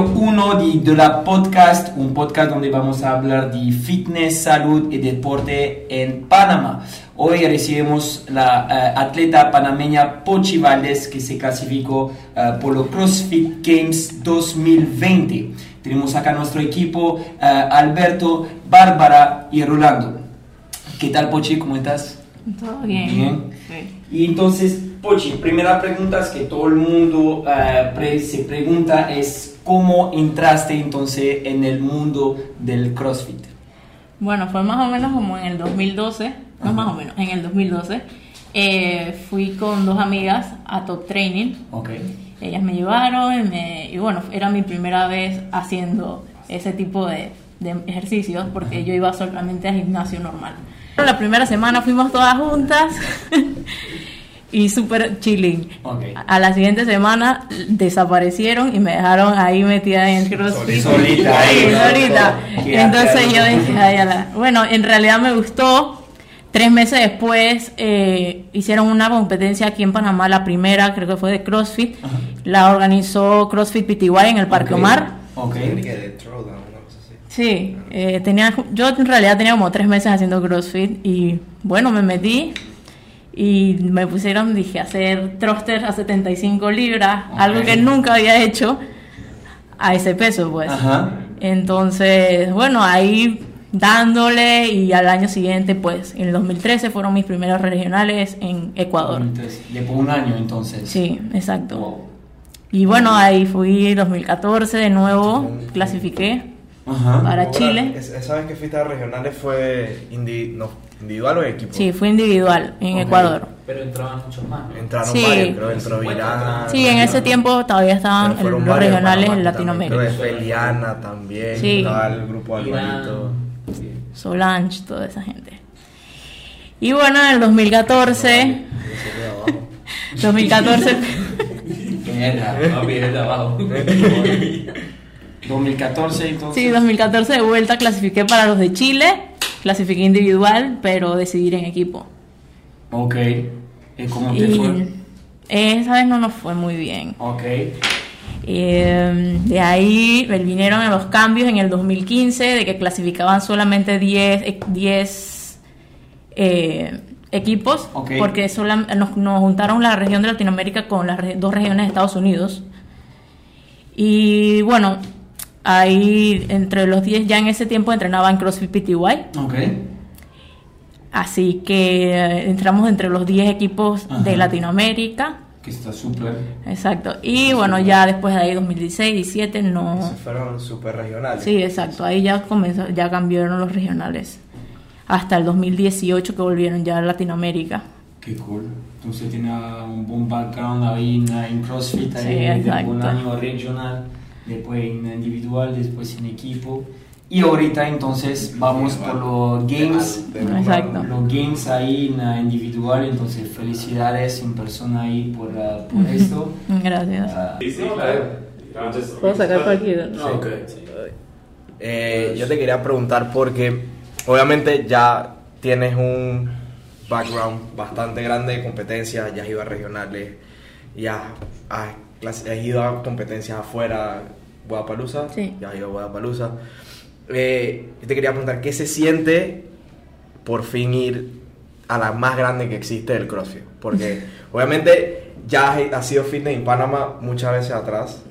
Episodio 1 de, de, la podcast, un podcast donde vamos a hablar de fitness, salud y deporte en Panamá. Hoy recibimos la uh, atleta panameña Pochi Valdés que se clasificó uh, por los CrossFit Games 2020. Tenemos acá nuestro equipo, uh, Alberto, Bárbara y Rolando. ¿Qué tal Pochi? ¿Cómo estás? Todo bien. Bien. Y entonces, Pochi, primera pregunta que todo el mundo uh, pre se pregunta es cómo entraste entonces en el mundo del CrossFit. Bueno, fue más o menos como en el 2012, no más o menos, en el 2012. Eh, fui con dos amigas a Top Training. Ok. Ellas me llevaron y, me, y bueno, era mi primera vez haciendo ese tipo de, de ejercicios porque yo iba solamente al gimnasio normal. La primera semana fuimos todas juntas y súper chilling. Okay. A la siguiente semana desaparecieron y me dejaron ahí metida en el crossfit. Solita, ahí, Entonces yo dije, ay, ala. bueno, en realidad me gustó. Tres meses después eh, hicieron una competencia aquí en Panamá, la primera creo que fue de CrossFit. La organizó CrossFit PTY en el Parque. Omar. Ok. Técnica de throwdown, una cosa así. Sí, eh, tenía, yo en realidad tenía como tres meses haciendo CrossFit y bueno, me metí y me pusieron, dije, a hacer thrusters a 75 libras, Ok. algo que nunca había hecho a ese peso, pues. Ajá. Entonces, bueno, ahí dándole y al año siguiente, pues, en el 2013 fueron mis primeros regionales en Ecuador. Entonces, después de un año entonces. Sí, exacto. Wow. Y bueno, ahí fui 2014 de nuevo, clasifiqué Ajá. para Ahora, Chile. es- Esa vez que fuiste a regionales fue indi- no, individual o en equipo. Sí, fue individual en Ok. Ecuador. Pero entraban muchos más. ¿no? Entraron Sí. varios, creo, entró 50 Virán. Sí, en ese tiempo todavía estaban fueron los varios regionales en también, Latinoamérica. Creo que Feliana también. Sí. Estaba el grupo. Alvarito. Sí. Solange, toda esa gente. Y bueno, en el 2014, 2014, Mierda. Papi, es de abajo. 2014 entonces. sí, 2014 de vuelta clasifiqué para los de Chile, clasifiqué individual, pero decidí ir en equipo. Ok. ¿Y cómo te Y fue? esa vez no nos fue muy bien. Ok. Eh, de ahí vinieron los cambios en el 2015 de que clasificaban solamente 10, eh, 10 eh, equipos Ok. porque solam- nos, nos juntaron la región de Latinoamérica con las dos regiones de Estados Unidos. Y bueno, ahí entre los 10 ya en ese tiempo entrenaba en CrossFit PTY. Ok. Así que eh, entramos entre los 10 equipos de Ajá. Latinoamérica. Que está súper. Exacto. Y bueno, ya después de ahí 2016, 17 no... Esos fueron super regionales. Sí, exacto. Ahí ya comenzó, ya cambiaron los regionales. Hasta el 2018 que volvieron ya a Latinoamérica. Qué cool. Entonces tiene un buen background ahí en, en CrossFit, Sí, ahí, después exacto. un año regional, después en individual, después en equipo. Y ahorita entonces vamos por los games. Exacto. Los games ahí en individual, entonces felicidades en persona ahí por, ah, por esto. Gracias. Ah, Sí, sí, claro. Puedo sacar cualquiera. No, ok. Eh, yo te quería preguntar porque obviamente ya tienes un background bastante grande de competencias, ya has ido a regionales, ya has, has ido a competencias afuera, Guadalajara, Sí. ya a Guadalajara. Eh, yo te quería preguntar, ¿qué se siente por fin ir a la más grande que existe del CrossFit? Porque obviamente ya has, has sido fitness en Panamá muchas veces atrás,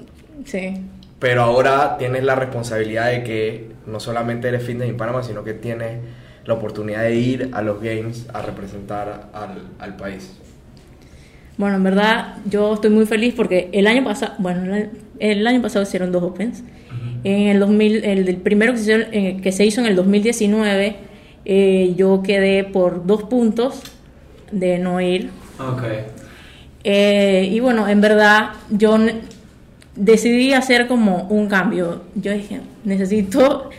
Sí. pero ahora tienes la responsabilidad de que no solamente eres fitness en Panamá, sino que tienes la oportunidad de ir a los Games a representar al, al país. Bueno, en verdad yo estoy muy feliz porque el año pasado, bueno, el- el año pasado hicieron dos Opens. En el 2000, el, del primero que se, hizo, eh, que se hizo en el 2019, eh, yo quedé por dos puntos de no ir. ok. Eh, y bueno, en verdad yo decidí hacer como un cambio. Yo dije, necesito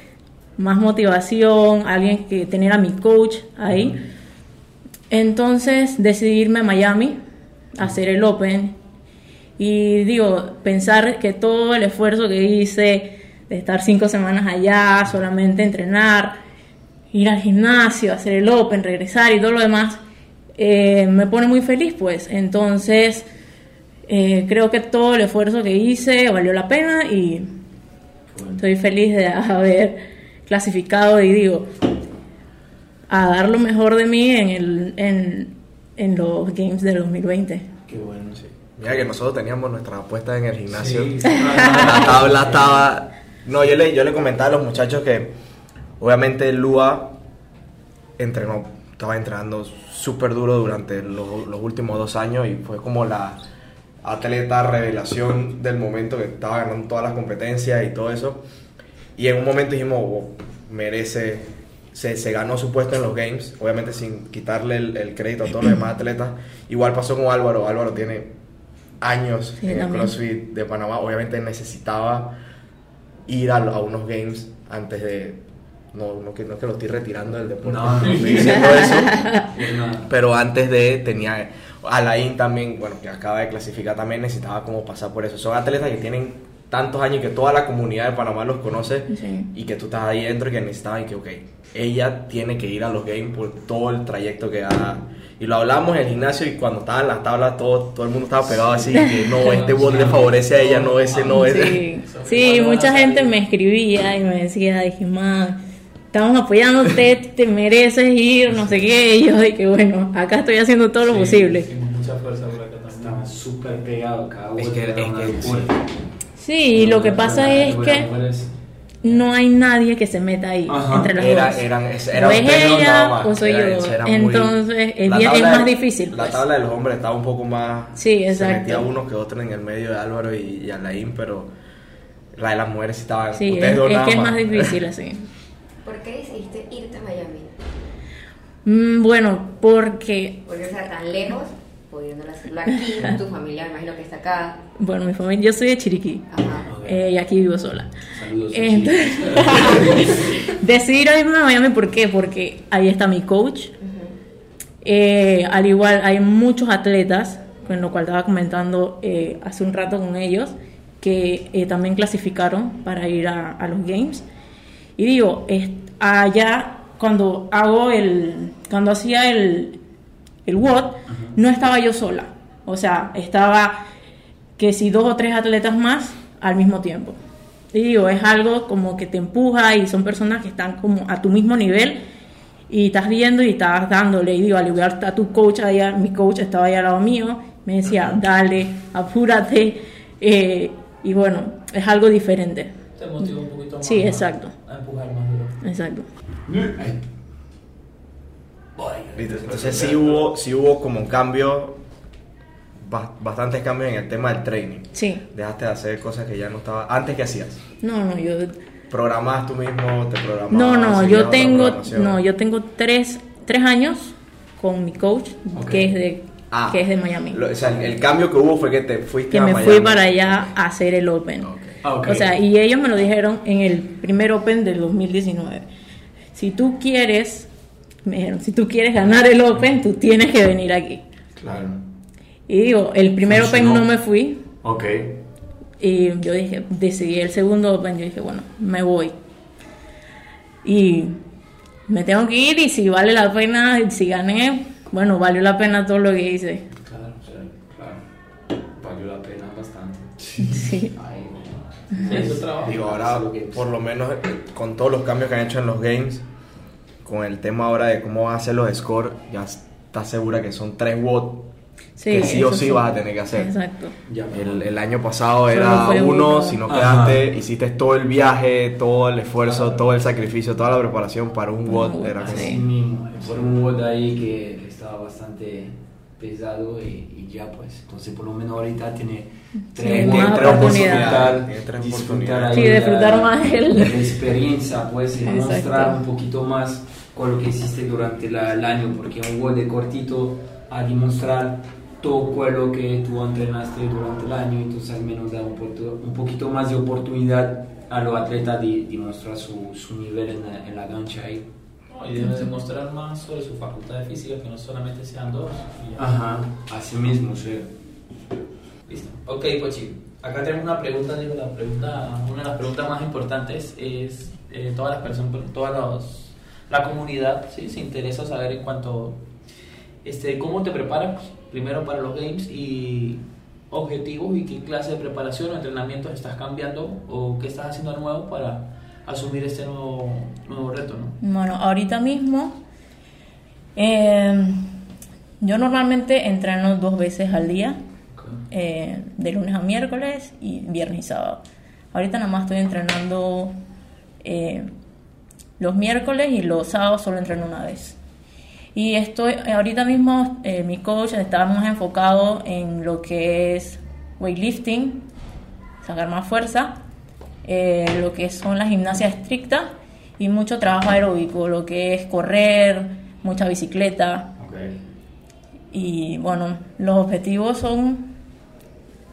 más motivación, alguien que tener a mi coach ahí. Entonces decidí irme a Miami a hacer el Open. Y digo, pensar que todo el esfuerzo que hice de estar cinco semanas allá, solamente entrenar, ir al gimnasio, hacer el Open, regresar y todo lo demás, eh, me pone muy feliz, pues. Entonces, eh, creo que todo el esfuerzo que hice valió la pena y estoy feliz de haber clasificado y digo, a dar lo mejor de mí en, el, en, en los Games del 2020. Qué bueno. Sí. Mira que nosotros teníamos nuestras apuestas en el gimnasio. Sí. La tabla estaba... No, yo le, yo le comentaba a los muchachos que obviamente Lua entrenó, estaba entrenando súper duro durante los, los últimos dos años y fue como la atleta revelación del momento que estaba ganando todas las competencias y todo eso. Y en un momento dijimos, "Wow, merece, se, se ganó su puesto en los Games, obviamente sin quitarle el, el crédito a todos los demás atletas. Igual pasó con Álvaro, Álvaro tiene años Sí, en el. CrossFit de Panamá, obviamente necesitaba ir a, a unos Games antes de... No, no, que, no es que lo estoy retirando del deporte, No, no. estoy diciendo eso. Pero antes de tenía Alain también, bueno, que acaba de clasificar también, necesitaba como pasar por eso. Son atletas que tienen tantos años y que toda la comunidad de Panamá los conoce Sí. y que tú estás ahí dentro y que necesitaban y que, ok, ella tiene que ir a los games por todo el trayecto que ha... Y lo hablamos en el gimnasio y cuando estaban las tablas todo, todo el mundo estaba pegado así, que no, este bot le favorece a ella, no, ese no, ese... Sí, sí, mucha gente me escribía y me decía, dije, man, estamos apoyándote, te mereces ir, no sé qué, y yo dije, bueno, acá estoy haciendo todo lo Sí, posible. sí, mucha fuerza por acá también. Estaba súper pegado cada Es que- es que locura. Sí, y lo que pasa es que mujeres, no hay nadie que se meta ahí Ajá. entre las Era, dos. eran, era o es ella o soy Era- yo. muy- Entonces es, bien- más de- difícil. La pues. tabla de los hombres estaba un poco más. Sí, Se exacto. metía uno que otro en el medio de Álvaro y, y Alain, pero la de las mujeres sí estaba. Sí, es, es que es más difícil así. ¿Por qué decidiste irte a Miami? Mm, bueno, porque, Porque o sea tan lejos, pudiéndolo hacerlo aquí, tu familia me imagino que está acá. bueno, mi familia, yo soy de Chiriquí Ajá. eh, y aquí vivo sola. Saludos. a Entonces, decidí ir a irme a Miami, ¿por qué? Porque ahí está mi coach. Eh, al igual, hay muchos atletas, con lo cual estaba comentando eh, hace un rato con ellos, que eh, también clasificaron para ir a, a los Games. Y digo, allá cuando hago el, cuando hacía el, el WOD, no estaba yo sola. O sea, estaba que si dos o tres atletas más al mismo tiempo. Y digo, es algo como que te empuja y son personas que están como a tu mismo nivel y estás viendo y estás dándole. Y digo, al igual está tu coach allá, mi coach estaba ahí al lado mío, me decía, dale, apúrate. eh, y bueno, es algo diferente. Te motiva un poquito más. Sí, exacto. A empujar más duro. Exacto. ¿Viste? Entonces sí hubo, sí hubo como un cambio, ba- bastantes cambios en el tema del training. Sí. Dejaste de hacer cosas que ya no estaba. Antes que hacías. No, no, yo Programabas tú mismo, te programabas. No, no, yo tengo, no, yo tengo tres, tres años con mi coach, que es de, Ah, que es de Miami. Lo- o sea, el, el cambio que hubo fue que te fuiste que a me Miami. fui para allá a hacer el Open. Ah, ok. O sea, y ellos me lo dijeron en el primer Open del 2019. Si tú quieres, me dijeron, si tú quieres ganar el Open, tú tienes que venir aquí. Claro. Y digo, el primer Funcionó. Open no me fui, Ok. Y yo dije, decidí el segundo Open, yo dije, bueno, me voy. Y me tengo que ir y si vale la pena, si gané, bueno, valió la pena todo lo que hice. Claro, claro. Claro. Valió la pena bastante. Sí. Ay, Es tu trabajo. Digo, ahora, por lo menos eh, con todos los cambios que han hecho en los games, con el tema ahora de cómo van a hacer los scores, ya estás segura que son tres WOT Sí, que sí o eso sí vas a tener que hacer. Exacto. El, el año pasado Solo era uno, uno. si no Ajá. quedaste, hiciste todo el viaje, todo el esfuerzo, todo el sacrificio, toda la preparación para un WOT. WOT, Era sí. Así mismo, por un WOD ahí que, que estaba bastante pesado y, y ya pues, entonces por lo menos ahorita tiene tres más WOD tres oportunidades. disfrutar, Tiene disfrutar Sí, la- disfrutar más el- la experiencia, pues, y mostrar un poquito más lo que hiciste durante la- el año, porque un WOD de cortito a demostrar todo lo que tú entrenaste durante el año, entonces al menos da un, poquito- un poquito más de oportunidad a los atletas de, de mostrar su, su nivel en la, en la cancha ahí. No, y debe demostrar más sobre su facultad de física, que no solamente sean dos. Ajá, así mismo, sí. Listo. Ok, Pochi. Acá tenemos una pregunta, digo, la pregunta, una de las preguntas más importantes es eh, todas las personas, todas los- la comunidad, ¿sí? Se interesa saber en cuanto, este, cómo te preparas primero para los games y objetivos y qué clase de preparación o entrenamientos estás cambiando o qué estás haciendo nuevo para asumir este nuevo, nuevo reto, ¿no? Bueno, ahorita mismo eh, yo normalmente entreno dos veces al día, eh, de lunes a miércoles y viernes y sábado. Ahorita nada más estoy entrenando eh, los miércoles y los sábados solo entreno una vez. Y estoy, ahorita mismo eh, mi coach está más enfocado en lo que es weightlifting, sacar más fuerza, eh, lo que son las gimnasias estrictas y mucho trabajo aeróbico, lo que es correr, mucha bicicleta. Y bueno, los objetivos son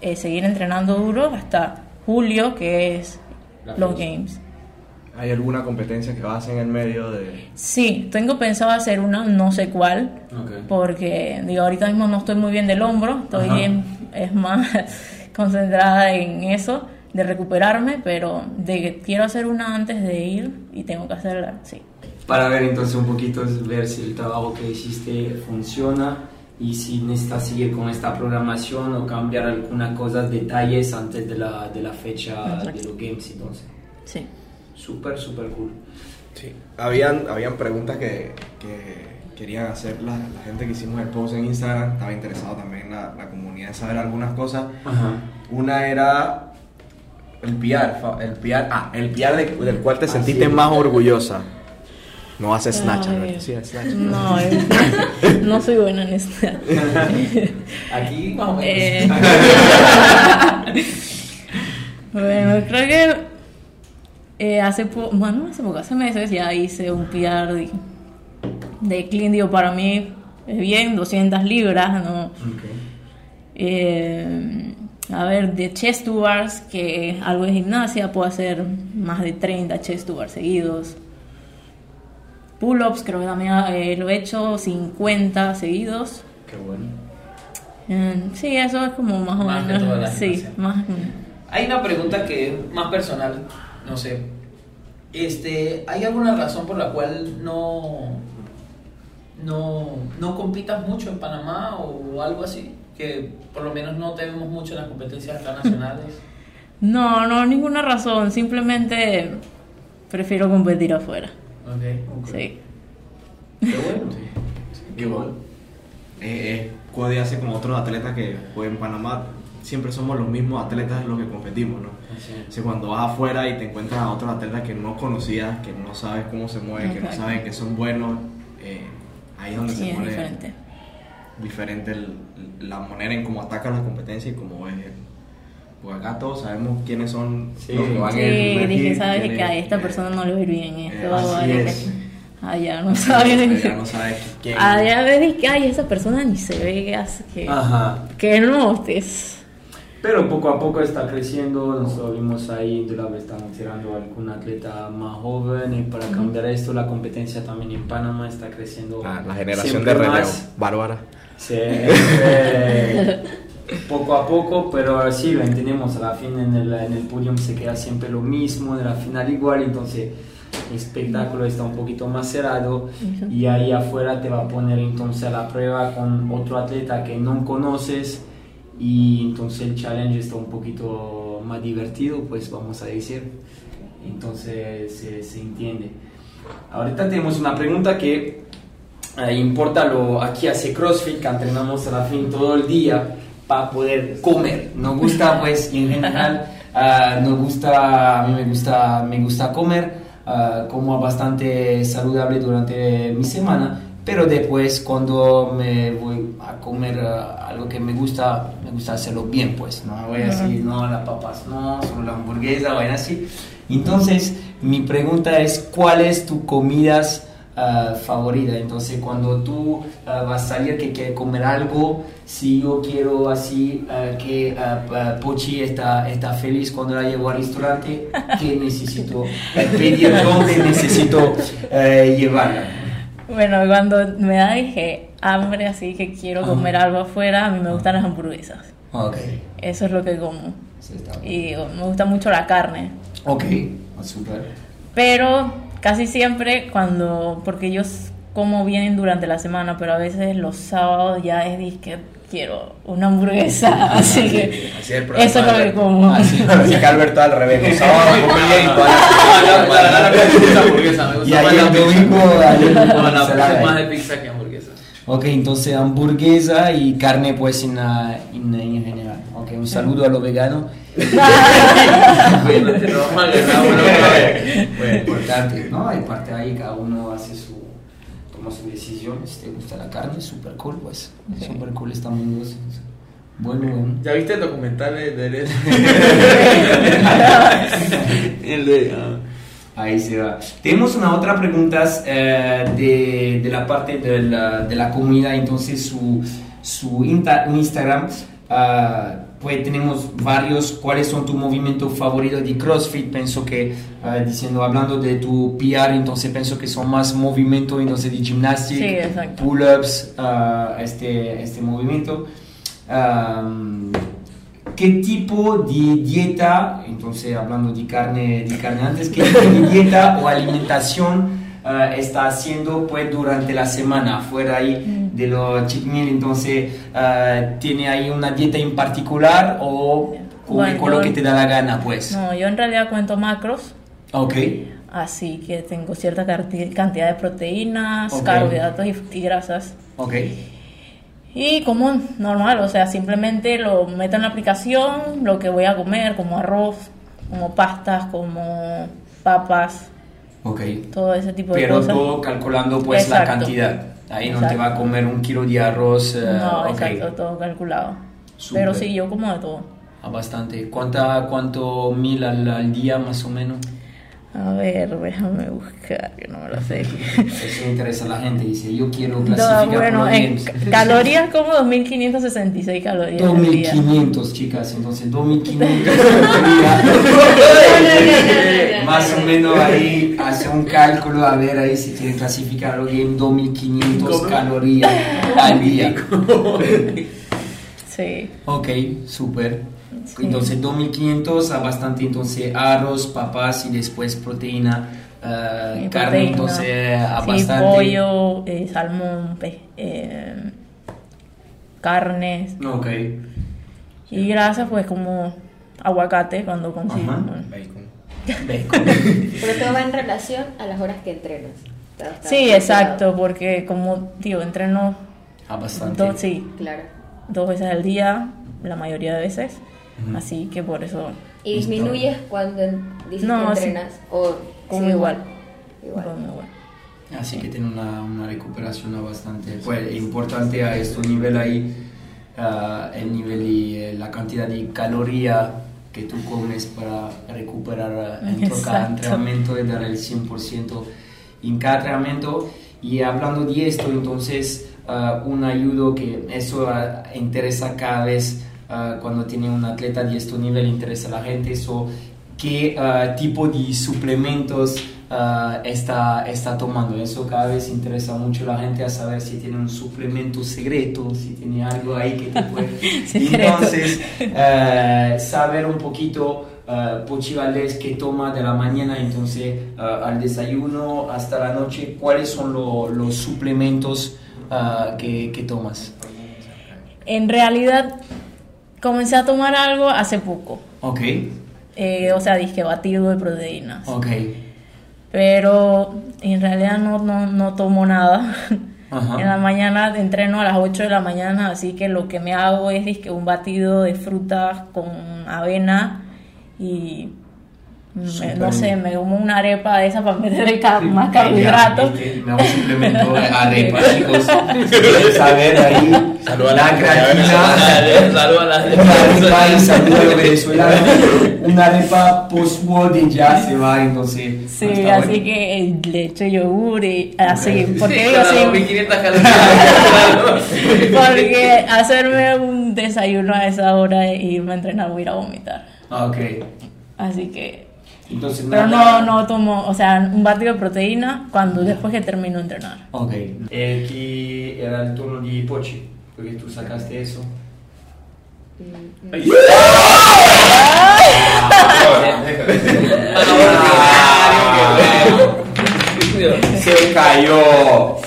eh, seguir entrenando duro hasta julio, que es La los fecha. Games. ¿Hay alguna competencia que vas en el medio de...? Sí, tengo pensado hacer una, no sé cuál, porque digo, ahorita mismo no estoy muy bien del hombro, estoy Ajá. en- es más concentrada en eso, de recuperarme, pero de que quiero hacer una antes de ir y tengo que hacerla, sí. Para ver entonces un poquito, ver si el trabajo que hiciste funciona y si necesitas seguir con esta programación o cambiar algunas cosas, detalles antes de la, de la fecha Exacto. de los games entonces. Sí. Súper, súper cool. Sí. Habían, habían preguntas que, que querían hacer la, la gente que hicimos el post en Instagram. Estaba interesado también la, la comunidad de saber algunas cosas. Ajá. Una era el PR, el PR, ah, el PR de- del cual te Ah, sentiste más orgullosa. No hace snatch. Alberto. Sí, snatch. No, no soy buena en esto. Aquí. Eh, bueno, creo que eh, hace poco, bueno, hace poco, hace meses ya hice un PR de, de clean, digo, para mí es bien, 200 libras, ¿no? Eh, a ver, de chest to bars, que algo de gimnasia, puedo hacer más de 30 chest to bars seguidos. Pull-ups, creo que también eh, lo he hecho 50 seguidos. Qué bueno. Eh, sí, eso es como más o Más que toda la menos. Sí, más. Hay una pregunta que es más personal, no sé. Este, ¿hay alguna razón por la cual no no no compitas mucho en Panamá o algo así? Que por lo menos no te vemos mucho en las competencias internacionales. No, no, ninguna razón. Simplemente prefiero competir afuera. Ok. Sí. Qué bueno. Igual. Eh, eh, Cody hace como otros atletas que pues, en Panamá siempre somos los mismos atletas los que competimos, ¿no? O sea, cuando vas afuera y te encuentras a otros atletas que no conocías, que no sabes cómo se mueven, que no Exacto. saben que son buenos, eh, ahí es donde Sí, se es pone diferente. diferente el- la manera en cómo atacan las competencias y cómo es el- Pues acá todos sabemos quiénes son Sí. los que van Sí, en el primer dije, sabes que a es- esta persona no le va a ir bien esto. eh, así vale, que- es. Allá no sabes. Ya no sabes quién. Allá ves que ay, esa persona ni se ve que hace que, Ajá. que no es. Pero poco a poco está creciendo, nosotros vimos ahí, de la vez estamos tirando a algún atleta más joven y para cambiar esto la competencia también en Panamá está creciendo. Ah, la generación de relevo. Bárbara. Sí, eh, poco a poco, pero sí, lo entendemos, a la fin en el, en el podium se queda siempre lo mismo, en la final igual, entonces el espectáculo está un poquito más cerrado y ahí afuera te va a poner entonces a la prueba con otro atleta que no conoces y entonces el challenge está un poquito más divertido, pues vamos a decir, entonces se, se entiende. Ahorita tenemos una pregunta que eh, importa lo aquí hace CrossFit, que entrenamos a la fin todo el día para poder comer. Nos gusta, pues, en general, ah, nos gusta, a mí me gusta, me gusta comer, ah, como bastante saludable durante mi semana, pero después cuando me voy a comer ah, algo que me gusta, me gusta hacerlo bien, pues, no voy a decir, no, las papas no, solo la hamburguesa, vaina así. Entonces, mi pregunta es, ¿cuál es tu comidas ah, favorita. Entonces, cuando tú ah, vas a salir que quieres comer algo, si yo quiero así que Pochi está, está feliz cuando la llevo al restaurante, ¿qué necesito eh, pedir? ¿Dónde necesito eh, llevarla? Bueno, cuando me da dije hambre, así que quiero Ajá. comer algo afuera, a mí me gustan las hamburguesas. Ok. Eso es lo que como. Sí, está bien. Y digo, me gusta mucho la carne. Ok, ah, súper. Pero casi siempre cuando, porque yo como bien durante la semana, pero a veces los sábados ya es disque quiero una hamburguesa, así que Así es el eso es lo que Alberto. como. Así. Así que Alberto al revés. Sábados come bien y Ah, la- hamburguesa, me gusta Y la pizza. domingo, más de pizza que hamburguesa. Ok, entonces hamburguesa y carne pues en, en, en general. Ok, un saludo a los veganos. Bueno, importante, ¿no? Hay parte ahí, cada uno hace su, su decisión. Si te gusta la carne, super cool, pues. Super cool, estamos dos. Bueno, bueno. ¿Ya viste el documental de de- El de. ah. Ahí se va. Tenemos una otra pregunta eh, de, de la parte de la, de la comunidad, entonces su, su inta- Instagram, ah, pues tenemos varios, ¿cuáles son tus movimientos favoritos de CrossFit? Pienso que, ah, diciendo, hablando de tu PR, entonces pienso que son más movimientos, entonces de Sí, gimnasia, exacto. pull-ups, ah, este, este movimiento. Am, ¿Qué tipo de dieta, entonces hablando de carne, de carne antes, qué tipo de dieta o alimentación ah, está haciendo pues durante la semana fuera ahí de los cheat meal? Entonces, ah, ¿tiene ahí una dieta en particular o come Bueno, con lo que te da la gana pues? No, yo en realidad cuento macros, Ok, así que tengo cierta cantidad de proteínas, carbohidratos y, y grasas. ok, Y como normal, o sea, simplemente lo meto en la aplicación, lo que voy a comer, como arroz, como pastas, como papas, ok. todo ese tipo de Pero cosas. todo calculando pues la Exacto. cantidad. Ahí no te Exacto. va a comer un kilo de arroz. eh, No, ok. exacto, todo calculado. Súper. Pero sí, yo como de todo. Ah, bastante. ¿Cuánta, ¿Cuánto mil al, al día más o menos? A ver, déjame buscar, que no me lo sé. Eso interesa a la gente. Dice, yo quiero No, clasificar bueno, por en calorías como 2566 calorías. al día. 2500, chicas. Entonces, 2500 no, no. Más o menos ahí hace un cálculo a ver ahí si quieren clasificar los games 2500 calorías al día. Sí. Ok, súper. Sí. Entonces 2500 a bastante, entonces arroz, papas y después proteína, eh, Y carne, proteína. entonces a Sí, bastante. pollo, eh, salmón, pe- eh, carnes Ok, y grasas, pues como aguacate cuando consigo. Ajá. Bacon. Pero todo va en relación a las horas que entrenas. Sí, exacto, porque como digo, entreno a bastante. dos, sí, Claro. dos veces al día, la mayoría de veces, Ujú. así que por eso ¿Y disminuyes cuando dices No, que sí. entrenas? O como sí, igual. Igual. como igual. Así que tiene una, una recuperación bastante pues, importante a este nivel ahí, ah, el nivel y eh, la cantidad de caloría que tú comes para recuperar ah, en cada entrenamiento y dar el 100% en cada entrenamiento. Y hablando de esto, entonces, ah, un ayudo que eso ah, interesa cada vez ah, cuando tiene un atleta de este nivel, interesa a la gente, eso, qué tipo de suplementos ah, está, está tomando. Eso cada vez interesa mucho a la gente a saber si tiene un suplemento secreto, si tiene algo ahí que te puede... Entonces, eh, saber un poquito uh, Pochivales que toma de la mañana, entonces ah, al desayuno hasta la noche, cuáles son lo- los suplementos ah, que, que tomas. En realidad, comencé a tomar algo hace poco. Ok, Eh, o sea, dije batido de proteínas. ok. Pero en realidad no, no, no tomo nada. Ajá. En la mañana entreno a las 8 de la mañana, así que lo que me hago es dizque, un batido de frutas con avena y me- Súper. no sé, me como una arepa de esa para meterle ca- más Ya, carbohidratos. Me hago un suplemento de arepa, chicos. Saber ahí, Saluda a la la- creatina. Saludos a la Una y. Una arepa post-war y ya se va, entonces. Sí, así bueno. que eh, le echo yogur y así, porque Sí, digo cada sí, 2500 calorías. porque hacerme un desayuno a esa hora e irme a entrenar voy a ir a vomitar. Ah, Ok. Así que Entonces, Pero nada. no, no tomo, o sea, un batido de proteína cuando después que termino de entrenar. Ok. Eh, Aquí era el turno de Pochi, porque tú sacaste eso. Se cayó.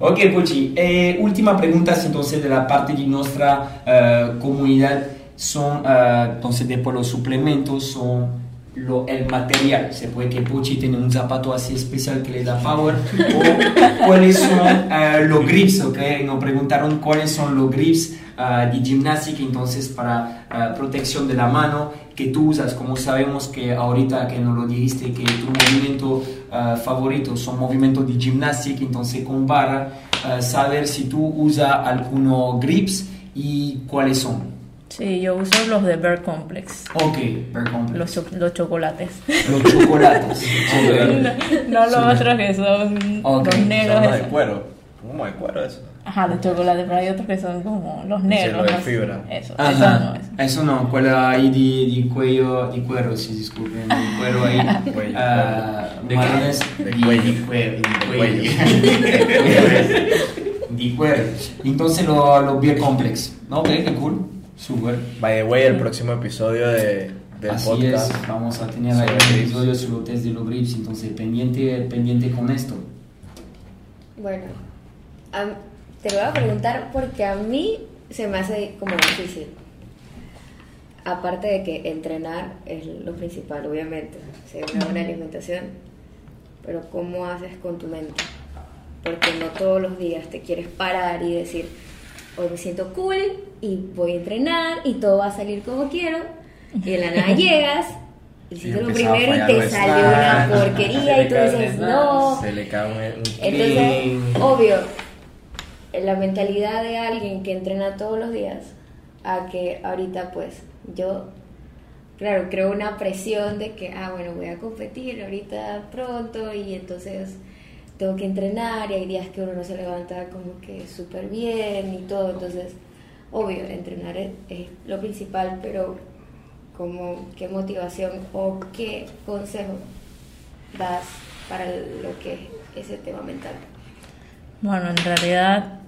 Ok, Pochi. Eh, última pregunta entonces de la parte de nuestra eh, comunidad son eh, entonces después los suplementos son lo, el material. Se puede que Pochi tiene un zapato así especial que le da power o cuáles son eh, los grips, ok. Nos preguntaron cuáles son los grips eh, de gimnástica entonces para eh, protección de la mano que tú usas. Como sabemos que ahorita que nos lo dijiste que tu movimiento favorito son movimientos de gimnástica, entonces con barra, saber si tú usas algunos grips y cuáles son. Sí, yo uso los de Bear Complex, Ok, per complex. los, los chocolates. Los chocolates. Ok. no los otros que son Ok, los Son negros. de cuero. ¿Cómo de cuero eso? Ajá, los chocolates, pero hay otros que son como los negros. los de fibra. Eso, eso Ajá, no es. eso no, quella ahí de, de cuello, de cuero, sí, disculpen, de cuero ahí, Cuello, ah, ¿De marrones? De cuello. de cuero, de De cuello, de cuero, entonces lo, lo beer complex, ok, qué cool, super, By the way, el próximo episodio de, del así podcast. es, vamos a tener ahí un episodio sobre los test de los grips, entonces pendiente, pendiente con esto, Bueno, am- te lo voy a preguntar porque a mí se me hace como difícil. Aparte de que entrenar es lo principal, obviamente, o sea, una buena alimentación, pero ¿cómo haces con tu mente? Porque no todos los días te quieres parar y decir, hoy me siento cool y voy a entrenar y todo va a salir como quiero, y de la nada llegas, hiciste lo primero y te salió una porquería y tú dices, no, Se le cae un, entonces, obvio, la mentalidad de alguien que entrena todos los días, a que ahorita pues yo, claro, creo una presión de que, ah, bueno, voy a competir ahorita pronto y entonces tengo que entrenar y hay días que uno no se levanta como que súper bien y todo, entonces, obvio, entrenar es, lo principal, pero como qué motivación o qué consejo das para lo que es ese tema mental. Bueno, en realidad,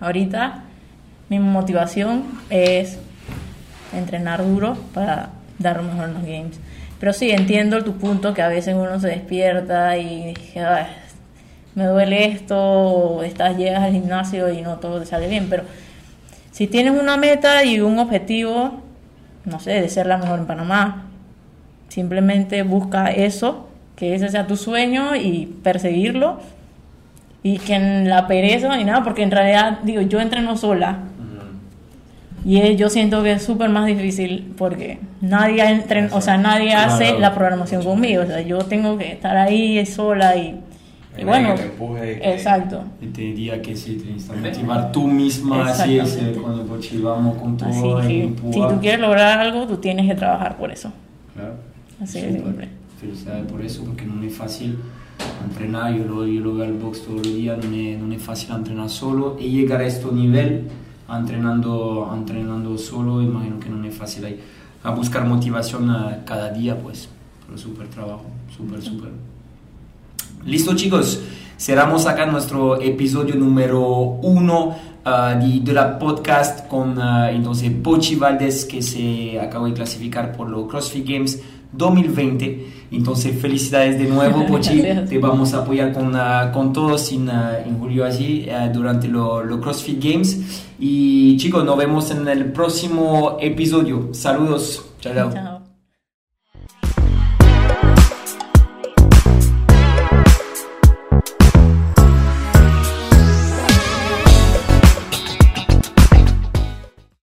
ahorita mi motivación es entrenar duro para dar lo mejor en los games. Pero sí, entiendo tu punto que a veces uno se despierta y dice, "Ay, me duele esto, o estás, llegas al gimnasio y no todo te sale bien. Pero si tienes una meta y un objetivo, no sé, de ser la mejor en Panamá, simplemente busca eso, que ese sea tu sueño y perseguirlo y que en la pereza ni nada, porque en realidad, digo, yo entreno sola. Y yo siento que es súper más difícil porque nadie entren, o sea, nadie hace la programación conmigo, o sea, yo tengo que estar ahí sola y, bueno, que te empuje que- exacto. y te diría que sí, te necesitas motivar tú misma, así es, cuando Pochi vamos con Así todo y que si tú quieres lograr algo, tú tienes que trabajar por eso. Claro. Así de Súper. simple. Felicidades por eso, porque no es fácil entrenar. Yo lo, yo lo veo al box todos los días, no es, no es fácil entrenar solo. Y llegar a este nivel, entrenando, entrenando solo, imagino que no es fácil ahí. A buscar motivación a cada día, pues, pero súper trabajo, súper, súper. Listo, chicos. Cerramos acá nuestro episodio número uno ah, de, de la podcast con ah, entonces Pochi Valdés que se acaba de clasificar por los CrossFit Games 2020. Entonces, felicidades de nuevo, Pochi. Te vamos a apoyar con, ah, con todos en, en julio allí durante los CrossFit Games. Y chicos, nos vemos en el próximo episodio. Saludos. Chao. Chao.